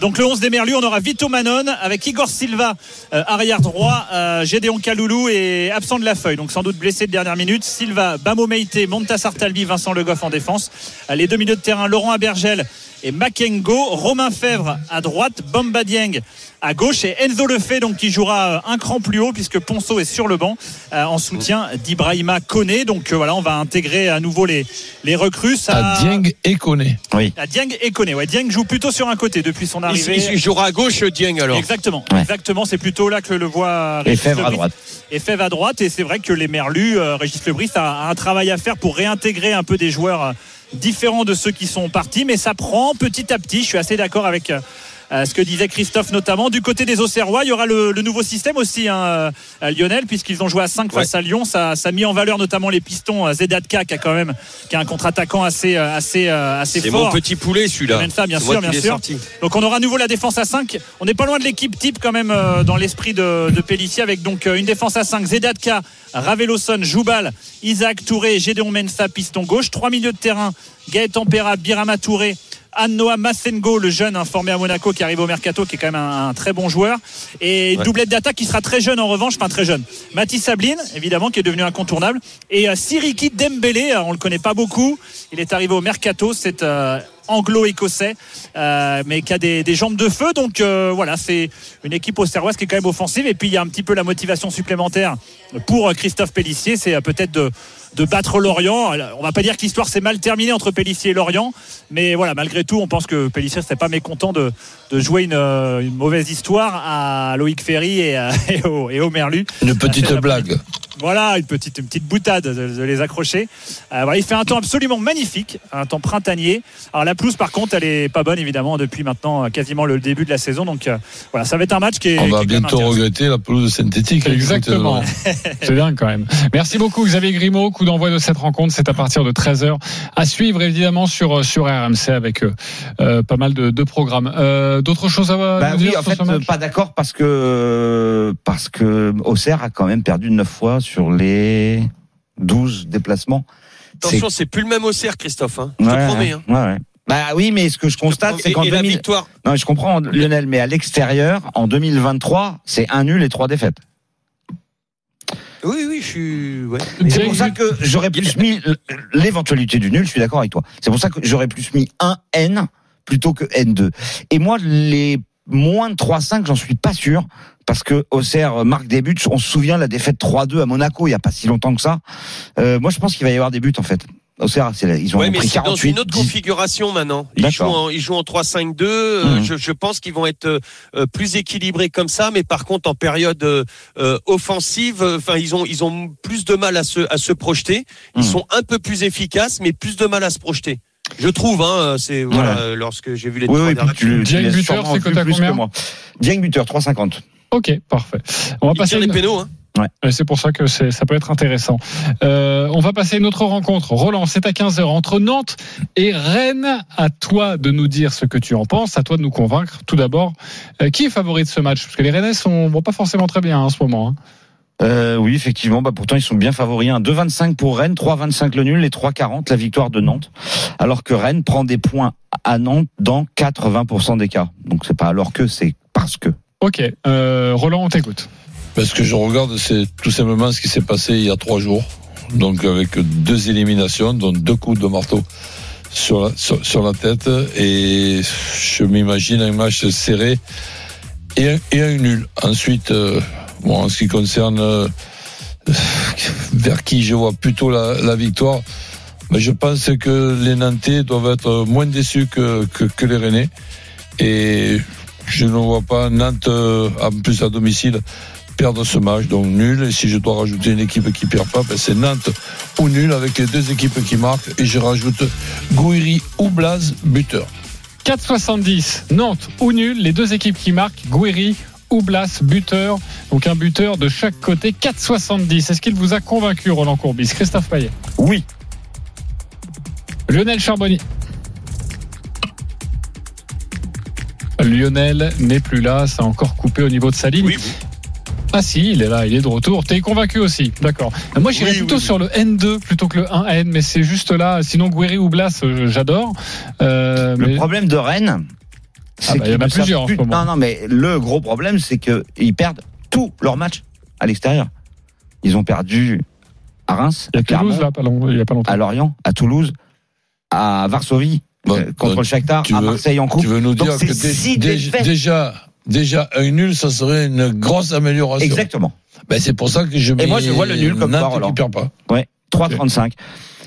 donc le 11 des Merlus, on aura Vito Manon avec Igor Silva, euh, arrière droit, euh, Gédéon Kaloulou et absent de la feuille, donc sans doute blessé de dernière minute. Silva, Bamo Meite, Montassar Talbi, Vincent Le Goff en défense. Euh, Les deux milieux de terrain, Laurent Abergel et Makengo, Romain Fèvre à droite, Bamba Dieng à gauche et Enzo Lefebvre donc qui jouera euh, un cran plus haut puisque Ponceau est sur le banc euh, en soutien d'Ibrahima Koné. Donc euh, voilà, on va intégrer à nouveau les, les recrues. Ça- À Dieng et Koné. à Dieng et Koné. Ouais, Dieng joue plutôt sur un côté depuis son arrivée. il jouera à gauche, Dieng alors. Exactement, Ouais. exactement. C'est plutôt là que le voit Et Régis Fèvre à Lebris. droite. Et Fèvre à droite. Et c'est vrai que les Merlus, euh, Régis Lebris a, a un travail à faire pour réintégrer un peu des joueurs différents de ceux qui sont partis. Mais ça prend petit à petit. Je suis assez d'accord avec. Euh, ce que disait Christophe notamment du côté des Auxerrois il y aura le, le nouveau système aussi hein, euh, à Lionel puisqu'ils ont joué à 5 face à Lyon ça, ça a mis en valeur notamment les pistons euh, Zedatka qui a quand même qui a un contre-attaquant assez assez assez C'est fort mon petit poulet celui-là. Bien sûr, bien sûr. sorti. Donc on aura à nouveau la défense à 5. On n'est pas loin de l'équipe type quand même euh, dans l'esprit de, de Pellissier avec donc euh, une défense à 5. Zedatka, Raveloson, Joubal, Isaac Touré, Gédéon Mensa, piston gauche. Trois milieux de terrain, Gaëtan Perra, Birama Touré. Anne-Noah Massengo, le jeune hein, formé à Monaco qui arrive au mercato, qui est quand même un, un très bon joueur. Et une Ouais. doublette d'attaque qui sera très jeune en revanche, enfin très jeune. Mathis Sabline, évidemment, qui est devenu incontournable. Et euh, Siriki Dembélé, euh, on le connaît pas beaucoup. Il est arrivé au mercato, c'est euh, anglo-écossais, euh, mais qui a des, des jambes de feu. Donc euh, voilà, c'est une équipe auxerroise qui est quand même offensive. Et puis il y a un petit peu la motivation supplémentaire pour Christophe Pellissier, c'est peut-être de, de battre Lorient. On va pas dire que l'histoire s'est mal terminée entre Pellissier et Lorient, mais voilà, malgré tout, on pense que Pellissier serait pas mécontent de, de jouer une, une mauvaise histoire à Loïc Ferry et, à- [LAUGHS] et au, et au Merlu. Une petite blague. Voilà, une petite, une petite boutade de, de les accrocher. Euh, voilà, il fait un temps absolument magnifique, un temps printanier. Alors la pelouse, par contre, elle est pas bonne évidemment depuis maintenant euh, quasiment le début de la saison. Donc euh, voilà, ça va être un match qui est. On va bientôt regretter la pelouse synthétique. Exactement. [LAUGHS] C'est bien quand même. Merci beaucoup Xavier Grimaud. Coup d'envoi de cette rencontre, c'est à partir de 13h. À suivre évidemment sur, sur RMC avec euh, pas mal de, de programmes. Euh, D'autres choses à Bah nous oui, dire en fait, pas d'accord parce que parce que Auxerre a quand même perdu 9 fois sur les 12 déplacements. Attention, c'est plus le même Auxerre, Christophe. hein. Je te Ouais, promets. hein. ouais, ouais. Bah oui, mais ce que je constate, c'est qu'en et la 2000... victoire. Non, je comprends Lionel, mais à l'extérieur, en 2023, c'est un nul et trois défaites. Oui, oui, je suis. ouais. C'est pour ça que j'aurais plus mis l'éventualité du nul, je suis d'accord avec toi. C'est pour ça que j'aurais plus mis un N plutôt que N2. Et moi, les moins de 3-5, j'en suis pas sûr. Parce que Auxerre marque des buts. On se souvient la défaite 3-2 à Monaco il y a pas si longtemps que ça. Euh, moi, je pense qu'il va y avoir des buts en fait. Auxerre, là, ils ont Ouais, mais pris c'est dans 48. une autre 10. configuration maintenant. Ils jouent en, ils jouent en 3-5-2. euh, Mhm. je, je pense qu'ils vont être euh, plus équilibrés comme ça, mais par contre en période euh, euh, offensive, euh, enfin ils ont ils ont plus de mal à se à se projeter. Ils Mhm. sont un peu plus efficaces, mais plus de mal à se projeter. Je trouve, hein, c'est voilà, lorsque j'ai vu les Oui, trois oui, derniers puis tu, tu Dieng buteur, c'est coté à plus combien que moi. Dieng buteur, 3,50. Ok, parfait. On va Ils passer les une- pénaux. Hein. Et C'est pour ça que ça peut être intéressant. Euh, on va passer à une autre rencontre. Roland, c'est à 15h entre Nantes et Rennes. À toi de nous dire ce que tu en penses, à toi de nous convaincre. Tout d'abord, euh, qui est favori de ce match? Parce que les Rennais sont vont pas forcément très bien hein, en ce moment. hein. Euh, oui, effectivement. Bah, pourtant, ils sont bien favoris. Hein. 2,25 pour Rennes, 3,25 le nul et 3,40 la victoire de Nantes. Alors que Rennes prend des points à Nantes dans 80% des cas. Donc, c'est pas alors que, c'est parce que. Ok, euh, Roland, on t'écoute. Parce que je regarde, c'est tout simplement ce qui s'est passé il y a trois jours. Donc avec deux éliminations, dont deux coups de marteau sur la, sur, sur la tête. Et je m'imagine un match serré et un, et un nul. Ensuite, euh, Bon, en ce qui concerne euh, [LAUGHS] vers qui je vois plutôt la, victoire, mais je pense que les Nantais doivent être moins déçus que les Rennais. Et je ne vois pas Nantes, euh, en plus à domicile, perdre ce match. Donc nul. Et si je dois rajouter une équipe qui perd pas, ben c'est Nantes ou nul avec les deux équipes qui marquent. Et je rajoute Gouiri ou Blaze, buteur. 4,70 Nantes ou nul, les deux équipes qui marquent, Gouiri ou Blas, buteur. Donc un buteur de chaque côté, 4,70. Est-ce qu'il vous a convaincu, Roland Courbis? Christophe Payet Oui. Lionel Charbonnier Lionel n'est plus là, ça a encore coupé au niveau de sa ligne. Oui. Ah si, il est là, il est de retour. T'es convaincu aussi, d'accord. Moi j'irais Oui, plutôt oui, sur le N2 plutôt que le 1N, mais c'est juste là. Sinon Guéry ou Blas, euh, j'adore. Euh, Le mais- problème de Rennes, Ah bah, il y en a plusieurs en ce moment. Non, non, mais le gros problème, c'est qu'ils perdent tous leurs matchs à l'extérieur. Ils ont perdu à Reims, Il y a à Clermont, Toulouse là, pas long- il y a pas longtemps. à Lorient, à Toulouse, à Varsovie, Bon, euh, contre bon, le Shakhtar, à veux- Marseille en coupe. Tu veux nous dire que dé- dé- déjà, déjà un nul, ça serait une grosse amélioration. Exactement. Ben, c'est pour ça que je mets moi, je vois le nul comme Roland. qui perd pas. Ouais, 3,35.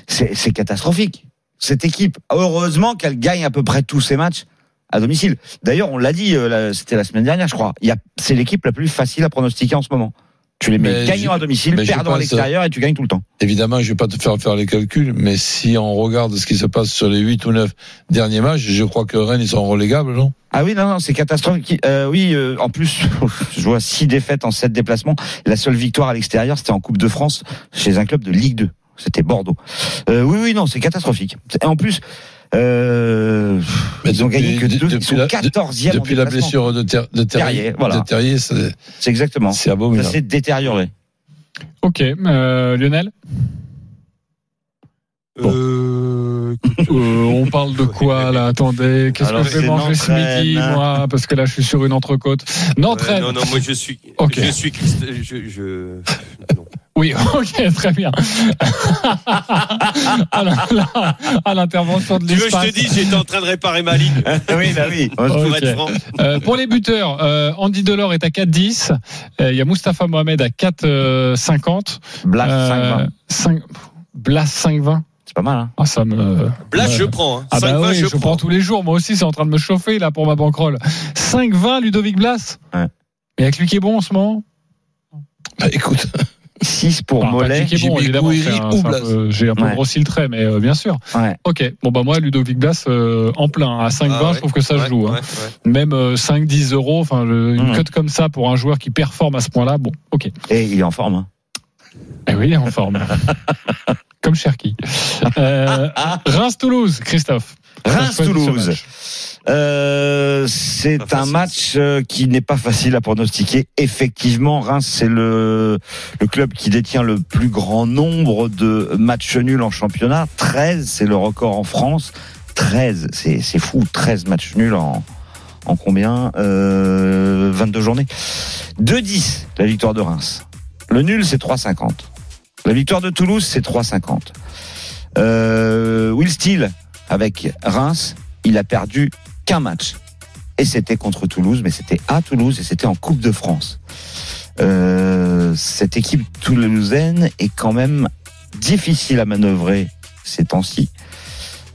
C'est c'est catastrophique. Cette équipe, heureusement qu'elle gagne à peu près tous ses matchs à domicile. D'ailleurs, on l'a dit, euh, c'était la semaine dernière, je crois. C'est l'équipe la plus facile à pronostiquer en ce moment. Tu les mets Mais gagnant je- à domicile, perdant à l'extérieur et tu gagnes tout le temps. Évidemment, je vais pas te faire faire les calculs, mais si on regarde ce qui se passe sur les 8 ou 9 derniers matchs, je crois que Rennes, ils sont relégables, non? Ah oui, non, non, c'est catastrophique. Euh, oui, euh, en plus, [LAUGHS] je vois six défaites en sept déplacements. La seule victoire à l'extérieur, c'était en Coupe de France chez un club de Ligue 2. C'était Bordeaux. Euh, oui, oui, non, c'est catastrophique. Et en plus, euh, Mais ils ont depuis- gagné que de- deux. Ils depuis sont la- 14e en Depuis la blessure de, Ter- de Terrier, Terrier, voilà. de Terrier, c'est C'est exactement. c'est Ça abominable. s'est détérioré. Ok, euh, Lionel. Bon. Euh, Euh, on parle de quoi [LAUGHS] là Attendez, qu'est-ce que je vais manger ce midi moi Parce que là je suis sur une entrecôte. Nantes ouais, non, non, moi je suis. Ok. Je suis. Christ- Je, je... [LAUGHS] non. Oui, [LAUGHS] ok, très bien. [LAUGHS] à l'intervention de Tu veux, je l'espace. te dis, j'étais en train de réparer ma ligne. [LAUGHS] oui, bah oui. Pour Ok. être franc. Euh, pour les buteurs, euh, Andy Delors est à 4,10. Euh, Il y a Mustapha Mohamed à 4,50. Blas, Euh, 5-20. 5 Blas 5,20. C'est pas mal, hein. Ah, ça me. Blas, je prends. Hein. Ah bah 5-20, oui, je, je, prends tous les jours. Moi aussi, c'est en train de me chauffer là pour ma banquerolle. 5,20 Ludovic Blas. Ouais. Et avec lui qui est bon en ce moment. Bah, écoute, 6 pour Enfin, Mollet. J'ai bon, évidemment. Un- ou peu- J'ai un peu Ouais. grossi le trait, mais euh, bien sûr. Ouais. Ok. Bon bah moi, Ludovic Blas euh, en plein à 5,20, Ah ouais. je trouve que ça Ouais, joue. hein. ouais, ouais. Même euh, 5-10 euros, enfin une Mhm. cote comme ça pour un joueur qui performe à ce point-là, bon, ok. Et il est en forme. hein. Eh oui, il est en forme. [LAUGHS] Comme Cherki. Euh, [LAUGHS] Reims-Toulouse, Christophe. Reims-Toulouse. Euh, c'est un match euh, qui n'est pas facile à pronostiquer. Effectivement, Reims, c'est le, le club qui détient le plus grand nombre de matchs nuls en championnat. 13, c'est le record en France. 13, c'est c'est fou. 13 matchs nuls en, en combien euh, 22 journées. 2-10, la victoire de Reims. Le nul, c'est 3,50. La victoire de Toulouse, c'est 3,50. Euh, Will Steele, avec Reims, il a perdu qu'un match. Et c'était contre Toulouse, mais c'était à Toulouse et c'était en Coupe de France. Euh, cette équipe toulousaine est quand même difficile à manœuvrer ces temps-ci.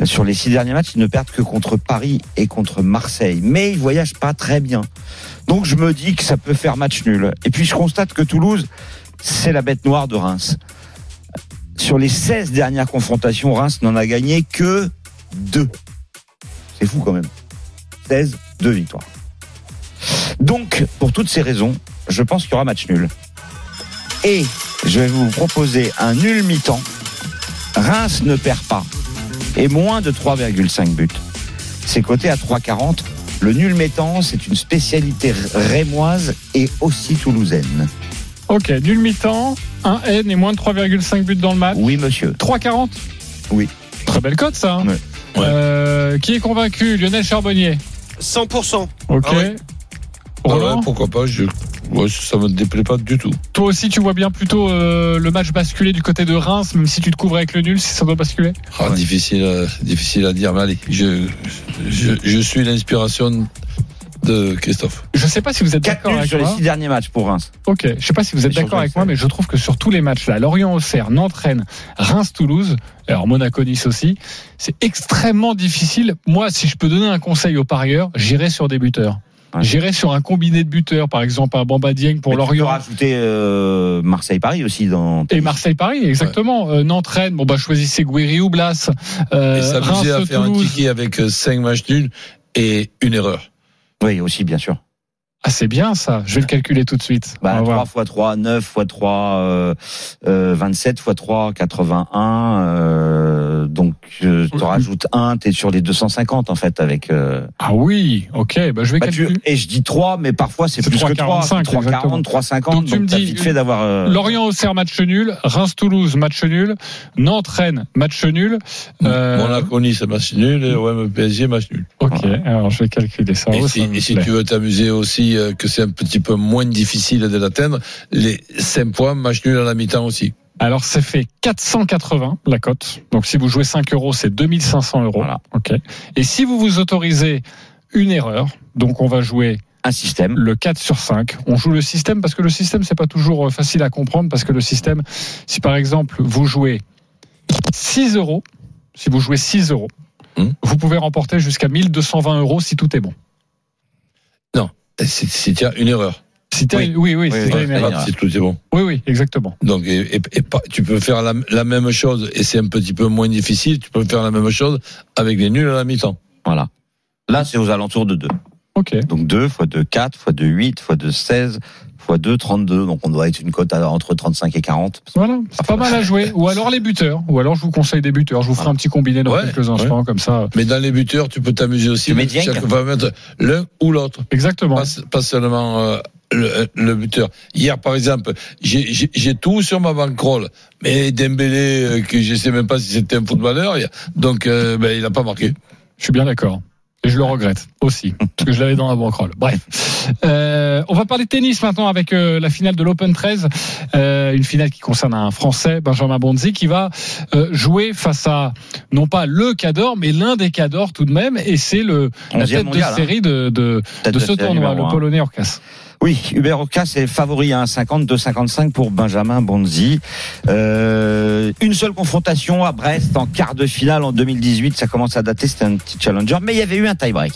Sur les six derniers matchs, ils ne perdent que contre Paris et contre Marseille. Mais ils voyagent pas très bien. Donc je me dis que ça peut faire match nul. Et puis je constate que Toulouse, c'est la bête noire de Reims. Sur les 16 dernières confrontations, Reims n'en a gagné que deux. C'est fou quand même. 16, deux victoires. Donc, pour toutes ces raisons, je pense qu'il y aura match nul. Et je vais vous proposer un nul mi-temps. Reims ne perd pas. Et moins de 3,5 buts. C'est coté à 3,40. Le nul mi-temps, c'est une spécialité rémoise et aussi toulousaine. Ok, nul mi-temps, 1 N et moins de 3,5 buts dans le match. Oui, monsieur. 3,40 Oui. Très belle cote ça. hein? Ouais. Euh, qui est convaincu Lionel Charbonnier. 100%. Ok. Ah ouais. Ah ouais, pourquoi pas je, ouais, Ça me déplaît pas du tout. toi aussi tu vois bien plutôt euh, le match basculer du côté de Reims, même si tu te couvres avec le nul, si ça doit basculer. Ah, difficile, à- difficile à dire, mais allez, je, je, je suis l'inspiration de Christophe. Je sais pas si vous êtes 4 d'accord nuls avec sur les moi. 6 derniers matchs pour Reims. Ok, je sais pas si vous êtes d'accord avec moi, mais je trouve que sur tous les matchs là, Lorient-Auxerre, Nantes-Rennes, Reims-Toulouse, alors Monaco-Nice aussi, c'est extrêmement difficile. Moi, si je peux donner un conseil aux parieurs, j'irai sur des buteurs. Ouais. J'irai sur un combiné de buteurs, par exemple un Bamba Dieng pour Mais tu peux Lorient. rajouter euh, Marseille-Paris aussi dans. Et Marseille-Paris, exactement. Euh, Nantes-Rennes, bon bah choisissez Guéry ou Blas. Euh, Et s'amuser à faire un ticket avec 5 matchs nuls et une erreur. Oui, aussi, bien sûr. Ah, c'est bien ça. Je vais le calculer tout de suite. Bah, va 3 voir. x 3, 9 x 3, euh, euh, 27 x 3, 81. Euh, donc, euh, tu Oui. rajoutes 1, tu es sur les 250 en fait avec. Euh, Ah oui, ok, bah, je vais bah, tu- calculer. et je dis 3, mais parfois c'est plus que 3. 3,45, 3, 40, exactement. 3, 50. Donc, Donc, tu me dis- vite fait d'avoir. euh, Lorient-Auxerre, match nul. Reims-Toulouse, match nul. Nantes-Rennes, match nul. Euh, Monaco Nice, match nul. Et OM PSG, match nul. Ok, alors je vais calculer ça. Et Oh, si, ça me et si tu veux t'amuser aussi, euh, que c'est un petit peu moins difficile de l'atteindre, les 5 points, match nul à la mi-temps aussi. Alors, c'est fait 480 la cote. Donc, si vous jouez 5 euros, c'est 2500 euros. Voilà. Ok. Et si vous vous autorisez une erreur, donc on va jouer un système. le 4 sur 5. On joue le système parce que le système, c'est pas toujours euh, facile à comprendre parce que le système, si par exemple vous jouez 6 euros, si vous jouez 6 euros, Hum. vous pouvez remporter jusqu'à 1220 euros si tout est bon. Et C'est c'est une erreur. Si t'as- Oui. oui, oui, Oui, si oui, oui, une erreur. erreur. Si tout est bon. Oui, oui, exactement. Donc, et, et- et pas- tu peux faire la, la même chose, et c'est un petit peu moins difficile, tu peux faire la même chose avec les nuls à la mi-temps. Voilà. Là, c'est aux alentours de 2. Ok. Donc 2 x 2, 4 x 2, 8 x 2, 16 x 2, 32. Donc on doit être une cote entre 35 et 40. Voilà, c'est pas mal à jouer. Ou alors les buteurs. Ou alors je vous conseille des buteurs. Je vous ferai un petit combiné dans Ouais, quelques instants, comme ça. Mais dans les buteurs, tu peux t'amuser aussi. Tu mets Chaque fois mettre l'un ou l'autre. Exactement. Pas, pas seulement euh, le, le buteur. Hier, par exemple, j'ai- tout sur ma bankroll. Mais Dembélé, euh, que je sais même pas si c'était un footballeur, donc euh, ben, il a pas marqué. Je suis bien d'accord. Et je le regrette aussi, parce que je l'avais dans la banquerolle. Bref. Euh, on va parler de tennis maintenant avec euh, la finale de l'Open 13. Euh, une finale qui concerne un Français, Benjamin Bonzi, qui va euh, jouer face à, non pas le Cador, mais l'un des Cadors tout de même. Et c'est le la 11e tête mondial, de hein. série de, de, de de ce tournoi, le. Polonais Orcas. Oui, Hubert Ocas est favori à 1,50, 2,55 pour Benjamin Bonzi. Euh, une seule confrontation à Brest en quart de finale en 2018. Ça commence à dater, c'était un petit challenger, mais il y avait eu un tie-break.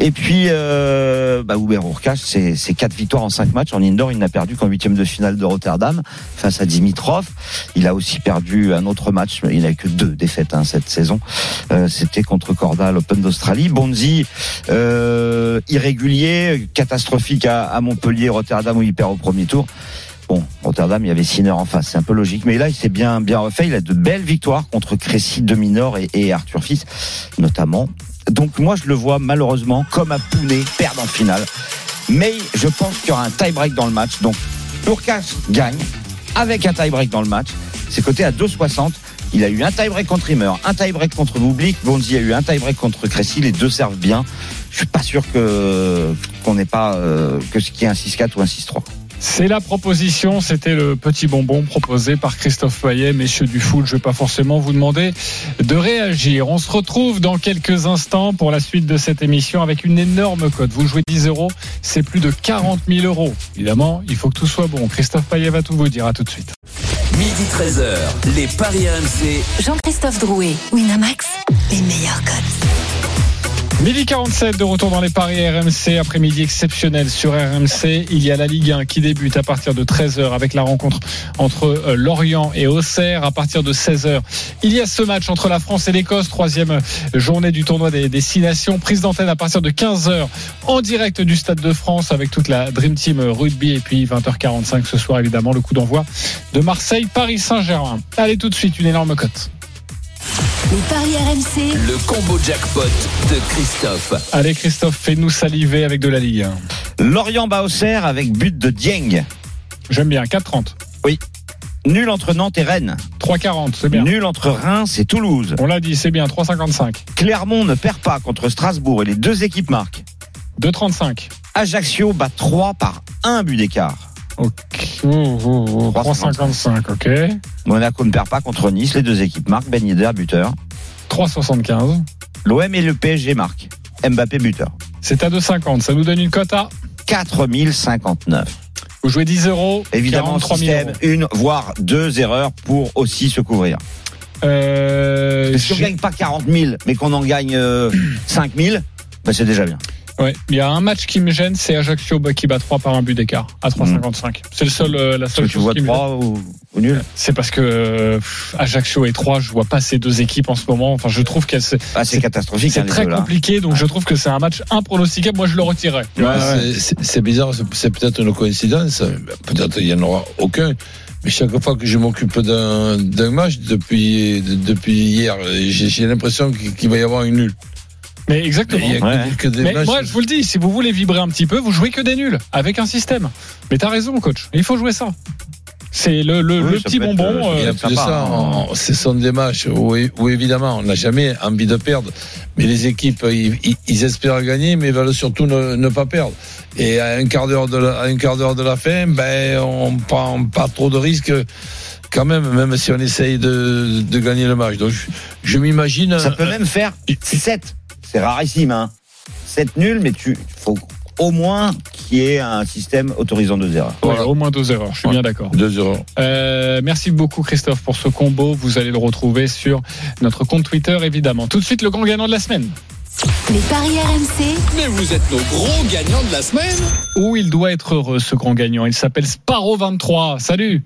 Et puis, euh, bah, Hubert c'est c'est quatre victoires en cinq matchs. En indoor, il n'a perdu qu'en huitième de finale de Rotterdam face à Dimitrov. Il a aussi perdu un autre match, il n'a que deux défaites hein, cette saison. Euh, C'était contre Corda l'Open d'Australie. Bonzi, euh, irrégulier, catastrophique à, à Montpellier, Rotterdam où il perd au premier tour. Bon, Rotterdam, il y avait Sinner en face, c'est un peu logique. Mais là, il s'est bien, bien refait. Il a de belles victoires contre Crécy, Dominor et, Arthur Fils, notamment. Donc moi, je le vois malheureusement comme à Pounet perdre en finale. Mais je pense qu'il y aura un tie-break dans le match. Donc Urkach gagne avec un tie-break dans le match. C'est coté à 2,60. Il a eu un tie-break contre Rimmer, un tie-break contre Bublik. Bonzi a eu un tie-break contre Crécy. Les deux servent bien. Je suis pas sûr que qu'on n'ait pas euh, que ce qui est un 6-4 ou un 6-3. C'est la proposition, c'était le petit bonbon proposé par Christophe Payet, messieurs du foot. Je vais pas forcément vous demander de réagir. On se retrouve dans quelques instants pour la suite de cette émission avec une énorme cote. Vous jouez 10 euros, c'est plus de 40 000 euros. Évidemment, il faut que tout soit bon. Christophe Payet va tout vous dire. À tout de suite. Midi 13h, les Paris RMC. Jean-Christophe Drouet, Winamax, les meilleurs codes. Midi 47 de retour dans les paris RMC, après-midi exceptionnel sur RMC. Il y a la Ligue 1 qui débute à partir de 13h avec la rencontre entre euh, Lorient et Auxerre. À partir de 16h, il y a ce match entre la France et l'Écosse, troisième journée du tournoi des, des Six Nations. Prise d'antenne à partir de 15h en direct du Stade de France avec toute la Dream Team rugby. Et puis 20h45 ce soir, évidemment, le coup d'envoi de Marseille-Paris Saint-Germain. Allez tout de suite, une énorme cote. Les paris RMC, Le combo jackpot de Christophe. Allez Christophe, fais-nous saliver avec de la Ligue 1. Lorient bat avec but de Dieng. J'aime bien, 4,30. Nul entre Nantes et Rennes. 3,40, c'est bien. Nul entre Reims et Toulouse. On l'a dit, c'est bien, 3,55. Clermont ne perd pas contre Strasbourg et les deux équipes marquent. 2,35. Ajaccio bat 3 par un but d'écart. Ok. Oh, oh, oh, 3,55, ok. Monaco ne perd pas contre Nice, les deux équipes marquent. Ben Yedder, buteur. 3,75. L'OM et le PSG marquent. Mbappé buteur. C'est à 2,50. Ça nous donne une cote à 4059. Vous jouez 10 euros. Évidemment, 43 000 système, euros. une, voire deux erreurs pour aussi se couvrir. Euh, Si on j'ai- gagne pas 40 000, mais qu'on en gagne euh, 5 000, bah c'est déjà bien. Ouais, il y a un match qui me gêne, c'est Ajaccio qui bat 3 par un but d'écart à 3,55. C'est le seul, euh, la seule tu chose vois qui me gêne. 3 ou, ou nul? C'est parce que euh, pff, Ajaccio et 3, je vois pas ces deux équipes en ce moment. Enfin, je trouve qu'elles c'est ah, C'est catastrophique. c'est hein, très compliqué, donc je trouve que c'est un match impronosticable. Moi, je le retirerais. Ouais, c'est- C'est c'est bizarre, c'est- c'est peut-être une coïncidence, peut-être il n'y en aura aucun. Mais chaque fois que je m'occupe d'un d'un match depuis, de- depuis hier, j'ai j'ai l'impression qu'il qu'il va y avoir une nulle. Mais exactement. Ouais. que des Mais matchs- moi, je vous le dis, si vous voulez vibrer un petit peu, vous jouez que des nuls avec un système. Mais t'as raison, coach. Il faut jouer ça. C'est le, le, Oui, le ça petit bonbon. euh, Il y euh, a plus de sympa, ça, hein. ce sont des matchs où, où évidemment on n'a jamais envie de perdre, mais les équipes ils, ils- ils espèrent gagner, mais veulent surtout ne, ne pas perdre. Et à un quart d'heure de la, à un quart d'heure de la fin, ben on prend pas trop de risques quand même, même si on essaye de, de gagner le match. Donc je, je m'imagine. Ça peut même faire 7. C'est rarissime. Hein. 7 nuls, mais tu faut au moins qu'il y ait un système autorisant deux erreurs. ouais, au moins deux erreurs. Je suis Ouais. bien d'accord. 2 euros. Euh, merci beaucoup Christophe pour ce combo. Vous allez le retrouver sur notre compte Twitter évidemment. Tout de suite le grand gagnant de la semaine. Les paris RMC, Mais vous êtes nos gros gagnants de la semaine. Où il doit être heureux ce grand gagnant. Il s'appelle Sparrow23. Salut.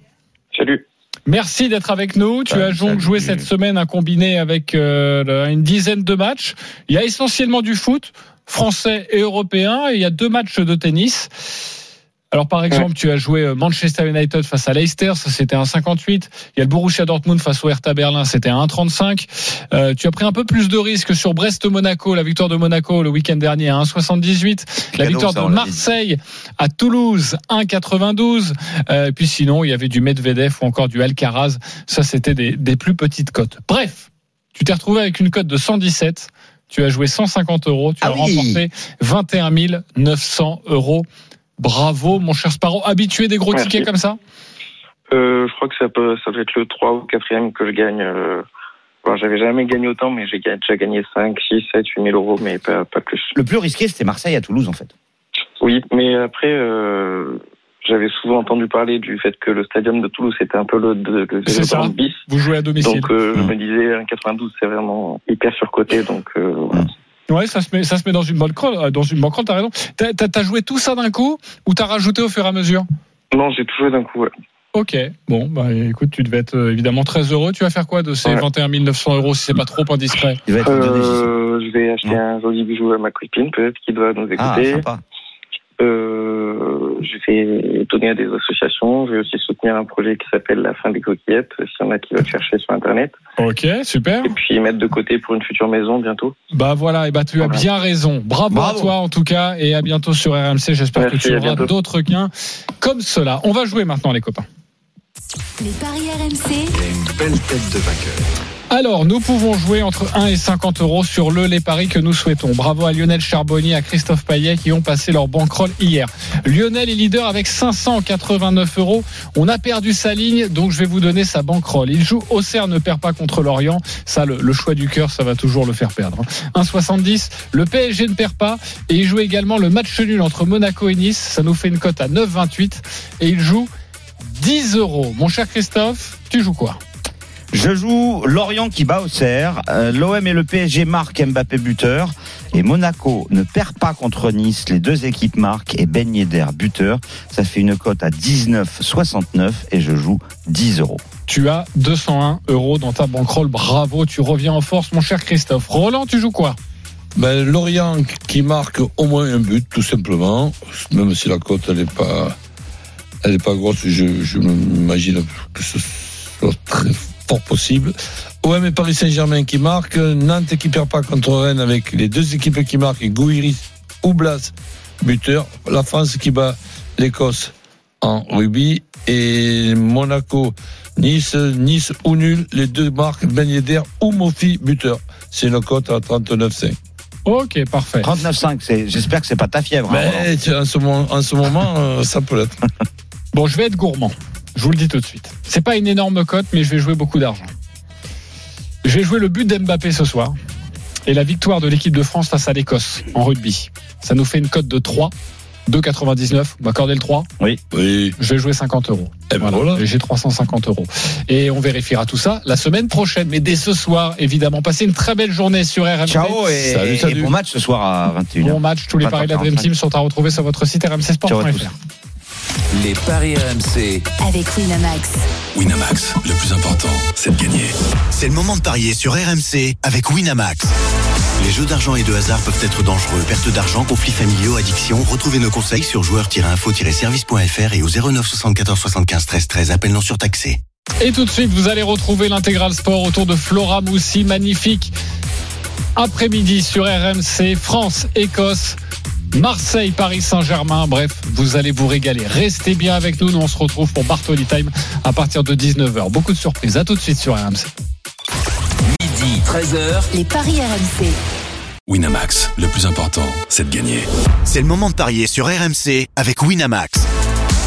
Salut. Merci d'être avec nous. Tu as donc joué cette semaine un combiné avec euh, une dizaine de matchs. Il y a essentiellement du foot, français et européen. Et il y a deux matchs de tennis. Alors par exemple, tu as joué euh, Manchester United face à Leicester, ça c'était un 58. Il y a le Borussia Dortmund face au Hertha Berlin, c'était un 35. Euh, tu as pris un peu plus de risques sur Brest-Monaco, la victoire de Monaco le week-end dernier à 1,78. La victoire de. Marseille à Toulouse 1,92. Euh, puis sinon, il y avait du Medvedev ou encore du Alcaraz. Ça, c'était des, des plus petites cotes. Bref, tu t'es retrouvé avec une cote de 117. Tu as joué 150 euros. Tu Ah as oui. remporté 21 900 euros. Bravo, mon cher Sparrow. Habitué des gros Merci. tickets comme ça Euh, je crois que ça peut, ça doit être le 3 ou 4 que je gagne. Euh, bon, j'avais jamais gagné autant, mais j'ai déjà gagné 5, 6, 7, 8 000 euros, mais pas, pas plus. Le plus risqué, c'était Marseille à Toulouse, en fait. Oui, mais après, euh, j'avais souvent entendu parler du fait que le stadium de Toulouse était un peu le, le, le C'est ça. Bis. Vous jouez à domicile. Donc, euh, je Mmh. me disais, un 92, c'est vraiment hyper surcoté. Donc, euh, voilà. Ouais, ça se met, ça se met dans une bankroll. euh, Dans une t'as raison. T'as, joué tout ça d'un coup ou t'as rajouté au fur et à mesure? Non, j'ai tout joué d'un coup. ouais. Ok, bon, bah écoute, tu devais être euh, évidemment très heureux. Tu vas faire quoi de ces Ouais. 21 900 euros si c'est pas trop indiscret? Euh, je vais acheter un joli bijou à ma copine, peut-être, qui doit nous Ah, écouter. sympa. Euh, je vais donner à des associations. Je vais aussi soutenir un projet qui s'appelle La fin des coquillettes, s'il y en a qui veulent chercher sur Internet. Ok, super. Et puis mettre de côté pour une future maison bientôt. Bah voilà, et bah tu as Voilà. bien raison. Bravo, Bravo. à toi en tout cas, et à bientôt sur RMC. J'espère que tu auras d'autres gains comme cela. On va jouer maintenant, les copains. les paris RMC, Une belle tête de vainqueur. Alors, nous pouvons jouer entre 1 et 50 euros sur le les paris que nous souhaitons. Bravo à Lionel Charbonnier, à Christophe Payet qui ont passé leur bankroll hier. Lionel est leader avec 589 euros. On a perdu sa ligne, donc je vais vous donner sa bankroll. Il joue Auxerre ne perd pas contre Lorient. Ça, le, le choix du cœur, ça va toujours le faire perdre. hein. 1,70. Le PSG ne perd pas. Et il joue également le match nul entre Monaco et Nice. Ça nous fait une cote à 9,28. Et il joue 10 euros. Mon cher Christophe, tu joues quoi? Je joue Lorient qui bat Auxerre. Euh, L'OM et le PSG marquent Mbappé buteur. Et Monaco ne perd pas contre Nice. Les deux équipes marquent et Ben Yedder buteur. Ça fait une cote à 19,69 et je joue 10 euros. Tu as 201 euros dans ta bankroll. Bravo, tu reviens en force, mon cher Christophe. Roland, tu joues quoi? Ben, Lorient qui marque au moins un but, tout simplement. Même si la cote, elle n'est pas, elle est pas grosse, je, je m'imagine que ce soit très fort possible. OM et Paris Saint-Germain qui marquent. Nantes qui perd pas contre Rennes avec les deux équipes qui marquent. Gouiris ou Blas, buteur. La France qui bat l'Écosse en rugby. Et Monaco, Nice, Nice ou nul. Les deux marques Ben Yedder ou Mofi, buteur. C'est une cote à 39,5. Ok, parfait. 39,5, c'est- j'espère que c'est pas ta fièvre. hein. Mais tu- en ce moment, en ce moment euh, ça peut l'être. [LAUGHS] Bon, je vais être gourmand. Je vous le dis tout de suite. C'est pas une énorme cote, mais je vais jouer beaucoup d'argent. Je vais jouer le but d'Mbappé ce soir. et la victoire de l'équipe de France face à l'Écosse en rugby. Ça nous fait une cote de 3. 2,99. Vous m'accordez le 3 Oui. Oui. Je vais jouer 50 euros. Eh ben voilà. Et J'ai 350 euros. Et on vérifiera tout ça la semaine prochaine. Mais dès ce soir, évidemment, passez une très belle journée sur RMC. Ciao et, Salut, salut. et bon match ce soir à 21h. Bon match. Tous les paris de la Dream 20h45. Team sont à retrouver sur votre site Ciao à tous. rmcsport.fr. Les paris RMC. Avec Winamax. Winamax, le plus important, c'est de gagner. C'est le moment de parier sur RMC avec Winamax. Les jeux d'argent et de hasard peuvent être dangereux. Perte d'argent, conflits familiaux, addiction. Retrouvez nos conseils sur joueurs-info-service.fr et au 09 74 75 13 13. Appel non surtaxé. Et tout de suite, vous allez retrouver l'intégral sport autour de Flora Moussi. Magnifique après-midi sur RMC. France, Écosse. Marseille, Paris Saint-Germain, bref, vous allez vous régaler. Restez bien avec nous, nous on se retrouve pour Bartoli Time à partir de 19h. Beaucoup de surprises, à tout de suite sur RMC. Midi 13h. Les paris RMC. Winamax, le plus important, c'est de gagner. C'est le moment de parier sur RMC avec Winamax.